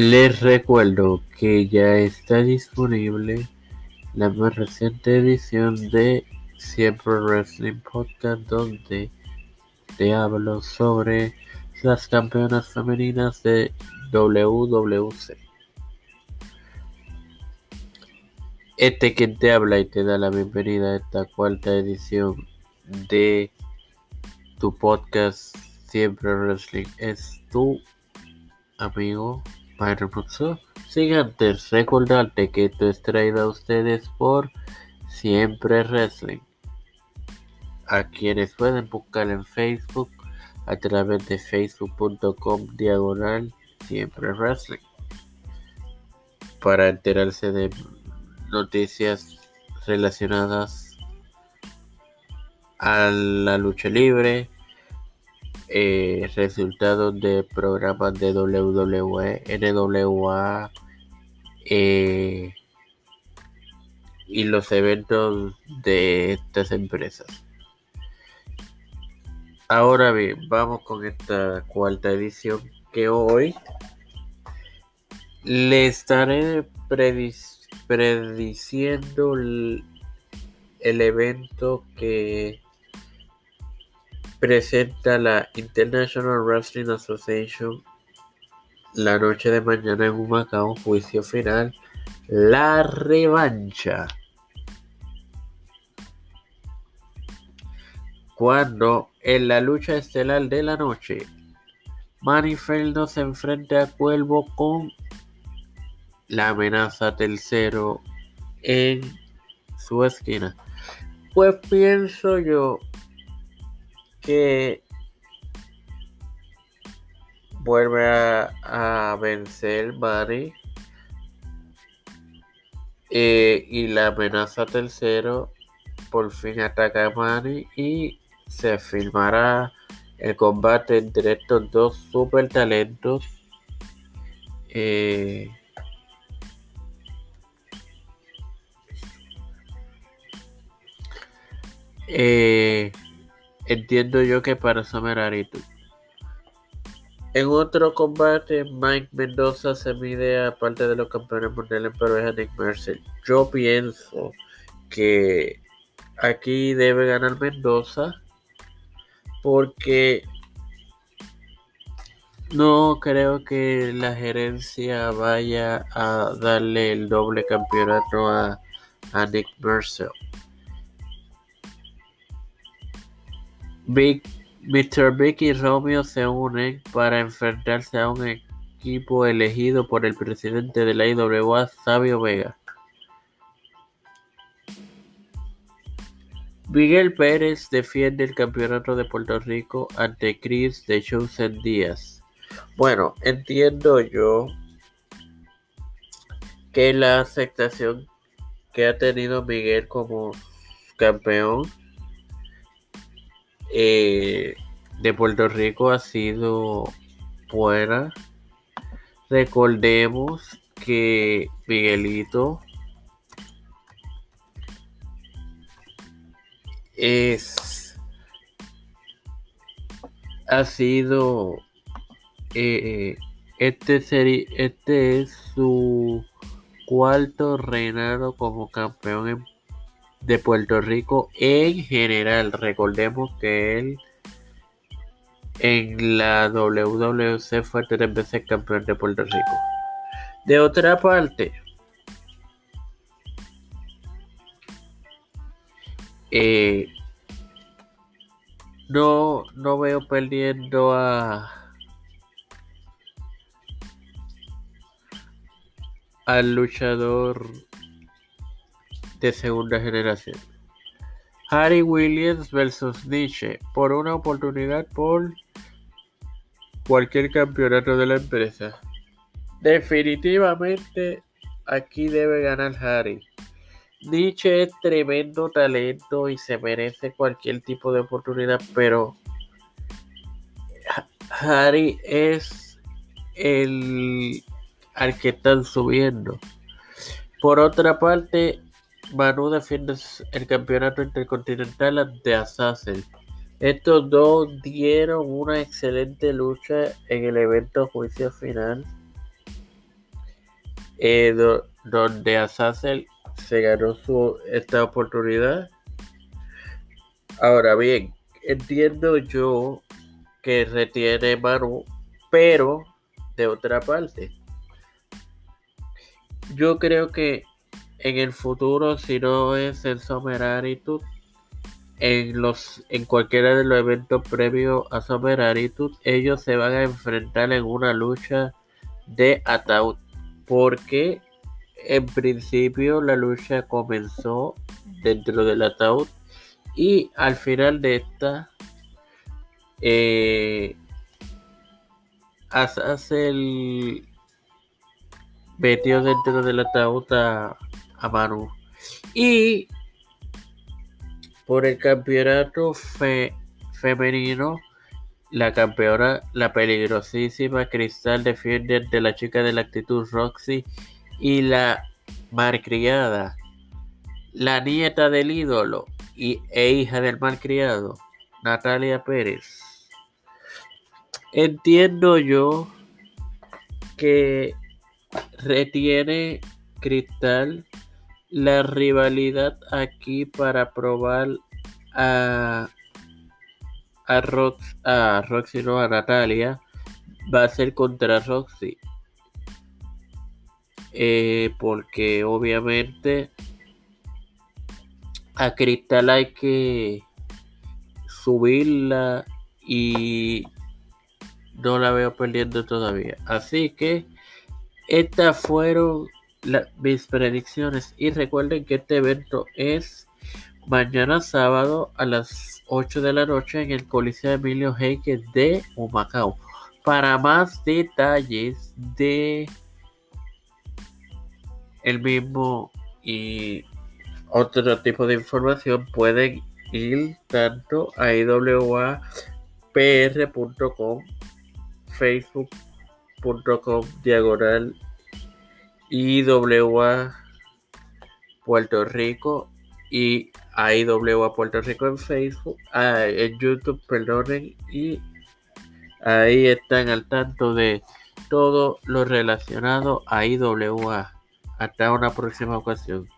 Les recuerdo que ya está disponible la más reciente edición de Siempre Wrestling Podcast donde te hablo sobre las campeonas femeninas de WWC. Este quien te habla y te da la bienvenida a esta cuarta edición de tu podcast Siempre Wrestling es tu amigo Antes recordarte que esto es traído a ustedes por Siempre Wrestling. A quienes pueden buscar en Facebook a través de facebook.com diagonal Siempre Wrestling. Para enterarse de noticias relacionadas a la lucha libre, eh, resultados de programas de WWE, NWA eh, y los eventos de estas empresas. Ahora bien, vamos con esta cuarta edición que hoy le estaré prediciendo el evento que presenta la International Wrestling Association la noche de mañana en un juicio final, la revancha. Cuando en la lucha estelar de la noche, Manifeldo se enfrenta a Cuervo con la amenaza tercero en su esquina. Pues pienso yo que vuelve a, vencer Manny eh, y la amenaza tercero por fin ataca a Manny y se filmará el combate entre estos dos super talentos eh, eh, Entiendo yo que para Summer En otro combate, Mike Mendoza se mide a parte de los campeones mundiales en pareja Nick Mercer. Yo pienso que aquí debe ganar Mendoza porque no creo que la gerencia vaya a darle el doble campeonato a, a Nick Mercer. Mr. Big y Romeo se unen para enfrentarse a un equipo elegido por el presidente de la IWA, Sabio Vega. Miguel Pérez defiende el campeonato de Puerto Rico ante Chris de Chosen Díaz. Bueno, entiendo yo que la aceptación que ha tenido Miguel como campeón eh, de Puerto Rico ha sido buena. Recordemos que Miguelito es ha sido eh, este este es su cuarto reinado como campeón en de Puerto Rico en general. Recordemos que él en la WWC fue tres veces campeón de Puerto Rico. De otra parte, eh, no, no veo perdiendo a al luchador de segunda generación. Harry Williams versus Nietzsche por una oportunidad por cualquier campeonato de la empresa. Definitivamente aquí debe ganar Harry. Nietzsche es tremendo talento y se merece cualquier tipo de oportunidad, pero Harry es el al que están subiendo. Por otra parte, Manu defiende el campeonato intercontinental ante Assassin. Estos dos dieron una excelente lucha en el evento juicio final. eh, donde Azazel se ganó su, esta oportunidad. Ahora bien, entiendo yo que retiene Manu, pero de otra parte, yo creo que en el futuro, si no es en Summer en los en cualquiera de los eventos previos a Summer ellos se van a enfrentar en una lucha de ataúd. Porque en principio la lucha comenzó dentro del ataúd y al final de esta eh, metió dentro del ataúd a, a Manu y por el campeonato femenino la campeona, la peligrosísima Cristal defiende de la chica de la actitud Roxy y la malcriada, la nieta del ídolo y, e hija del malcriado, Natalia Pérez. Entiendo yo que retiene Cristal la rivalidad aquí para probar a a, Rox, a Roxy, no a Natalia, va a ser contra Roxy. Eh, porque obviamente a Cristal hay que subirla y no la veo perdiendo todavía. Así que estas fueron mis predicciones y recuerden que este evento es mañana sábado a las 8 de la noche en el Coliseo Emilio Heike de Humacao. Para más detalles de el mismo y otro tipo de información pueden ir tanto a iwapr.com, facebook.com diagonal iwa Puerto Rico y IWA Puerto Rico en Facebook, ah, en YouTube, perdonen, y ahí están al tanto de todo lo relacionado a IWA. Hasta una próxima ocasión.